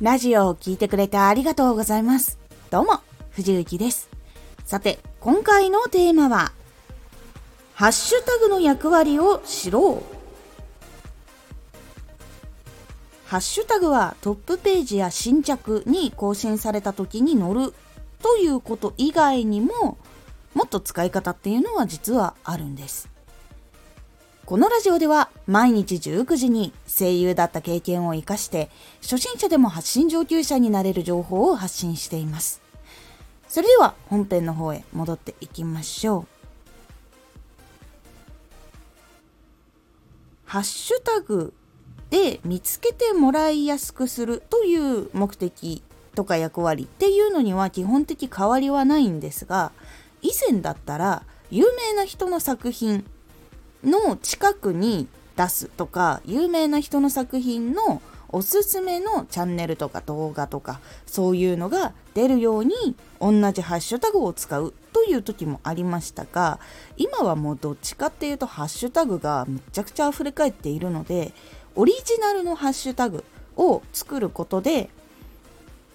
ラジオを聴いてくれてありがとうございます。どうも、藤幸です。さて、今回のテーマは、ハッシュタグの役割を知ろう。ハッシュタグはトップページや新着に更新された時に載るということ以外にも、もっと使い方っていうのは実はあるんです。このラジオでは毎日19時に声優だった経験を活かして初心者でも発信上級者になれる情報を発信しています。それでは本編の方へ戻っていきましょう。ハッシュタグで見つけてもらいやすくするという目的とか役割っていうのには基本的変わりはないんですが以前だったら有名な人の作品の近くに出すとか有名な人の作品のおすすめのチャンネルとか動画とかそういうのが出るように同じハッシュタグを使うという時もありましたが今はもうどっちかっていうとハッシュタグがめちゃくちゃ溢れ返っているのでオリジナルのハッシュタグを作ることで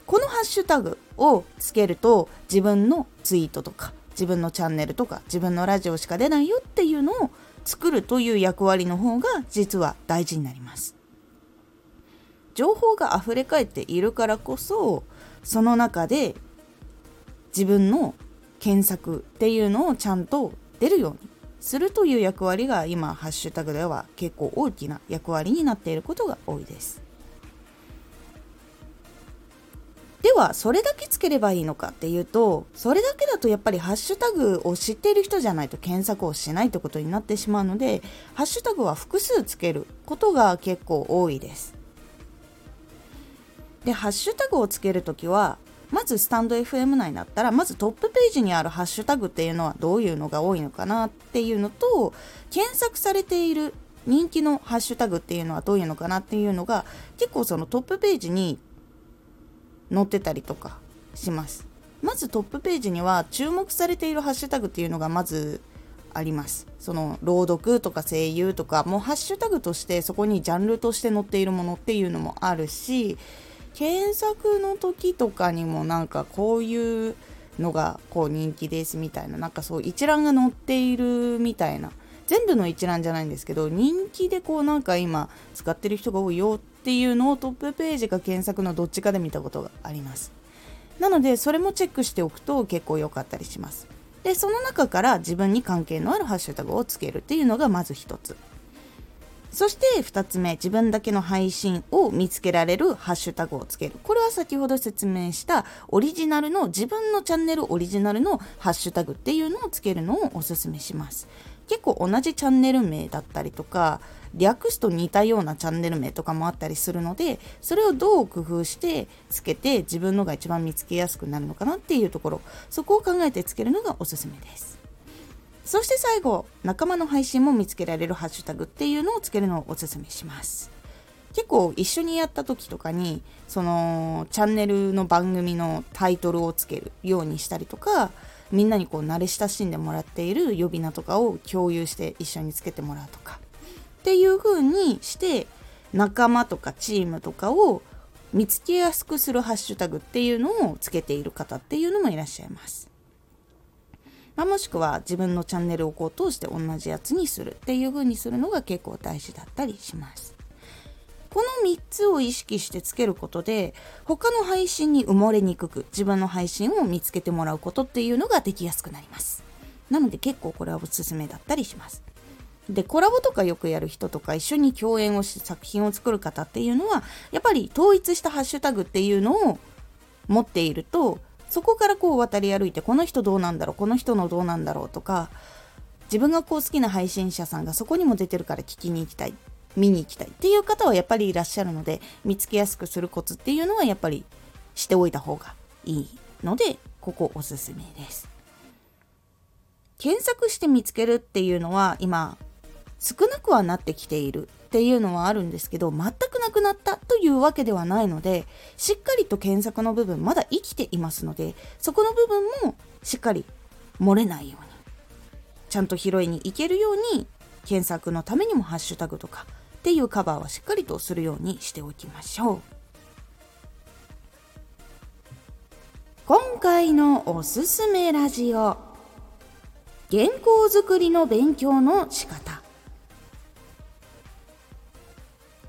このハッシュタグをつけると自分のツイートとか自分のチャンネルとか自分のラジオしか出ないよっていうのを作るという役割の方が実は大事になります。情報が溢れかえっているからこそその中で自分の検索っていうのをちゃんと出るようにするという役割が今ハッシュタグでは結構大きな役割になっていることが多いです。はそれだけつければいいのかっていうとそれだけだとやっぱりハッシュタグを知っている人じゃないと検索をしないってことになってしまうのでハッシュタグは複数つけることが結構多いです。でハッシュタグをつけるときはまずスタンド FM 内だったらまずトップページにあるハッシュタグっていうのはどういうのが多いのかなっていうのと検索されている人気のハッシュタグっていうのはどういうのかなっていうのが結構そのトップページに載ってたりとかします。まずトップページには注目されているハッシュタグっていうのがまずあります。その朗読とか声優とかもうハッシュタグとしてそこにジャンルとして載っているものっていうのもあるし検索の時とかにもなんかこういうのがこう人気ですみたいななんかそう一覧が載っているみたいな。全部の一覧じゃないんですけど人気でこうなんか今使ってる人が多いよってていうのをトップページか検索のどっちかで見たことがあります。なのでそれもチェックしておくと結構良かったりします。でその中から自分に関係のあるハッシュタグをつけるっていうのがまず一つ。そして2つ目自分だけの配信を見つけられるハッシュタグをつける。これは先ほど説明したオリジナルの自分のチャンネルオリジナルのハッシュタグっていうのをつけるのをおすすめします。結構同じチャンネル名だったりとか略すと似たようなチャンネル名とかもあったりするのでそれをどう工夫してつけて自分のが一番見つけやすくなるのかなっていうところそこを考えてつけるのがおすすめです。そして最後仲間の配信も見つけられるハッシュタグっていうのをつけるのをおすすめします。結構一緒にやった時とかにそのチャンネルの番組のタイトルをつけるようにしたりとかみんなにこう慣れ親しんでもらっている呼び名とかを共有して一緒につけてもらうとかっていう風にして仲間とかチームとかを見つけやすくするハッシュタグっていうのをつけている方っていうのもいらっしゃいます。まあ、もしくは自分のチャンネルをこう通して同じやつにするっていう風にするのが結構大事だったりします。この3つを意識してつけることで他の配信に埋もれにくく自分の配信を見つけてもらうことっていうのができやすくなります。なので結構これはおすすめだったりします。でコラボとかよくやる人とか一緒に共演をして作品を作る方っていうのはやっぱり統一したハッシュタグっていうのを持っているとそこからこう渡り歩いてこの人どうなんだろうこの人のどうなんだろうとか自分がこう好きな配信者さんがそこにも出てるから聞きに行きたい。見に行きたいっていう方はやっぱりいらっしゃるので見つけやすくするコツっていうのはやっぱりしておいた方がいいのでここおすすめです。検索して見つけるっていうのは今少なくはなってきているっていうのはあるんですけど全くなくなったというわけではないのでしっかりと検索の部分まだ生きていますのでそこの部分もしっかり漏れないようにちゃんと拾いに行けるように検索のためにもハッシュタグとかっていうカバーはしっかりとするようにしておきましょう。今回のおすすめラジオ原稿作りの勉強の仕方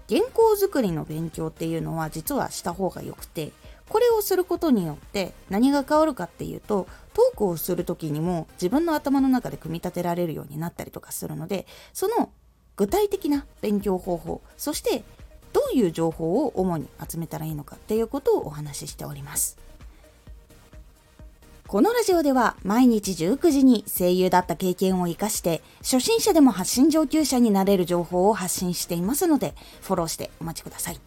原稿作りの勉強っていうのは実はした方がよくてこれをすることによって何が変わるかっていうとトークをする時にも自分の頭の中で組み立てられるようになったりとかするのでその具体的な勉強方法そしてどういう情報を主に集めたらいいのかっていうことをお話ししております。このラジオでは毎日19時に声優だった経験を活かして初心者でも発信上級者になれる情報を発信していますのでフォローしてお待ちください。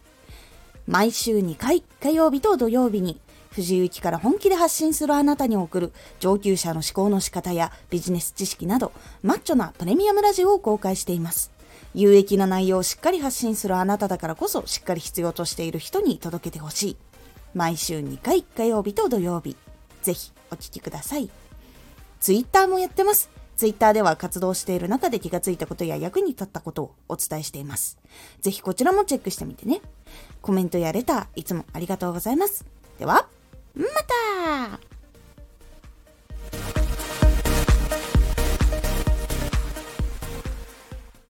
毎週2回火曜日と土曜日に藤井幸から本気で発信するあなたに送る上級者の思考の仕方やビジネス知識などマッチョなプレミアムラジオを公開しています。有益な内容をしっかり発信するあなただからこそしっかり必要としている人に届けてほしい毎週2回火曜日と土曜日ぜひお聴きくださいツイッターもやってますツイッターでは活動している中で気がついたことや役に立ったことをお伝えしています。ぜひこちらもチェックしてみてね。コメントやレターいつもありがとうございます。では、また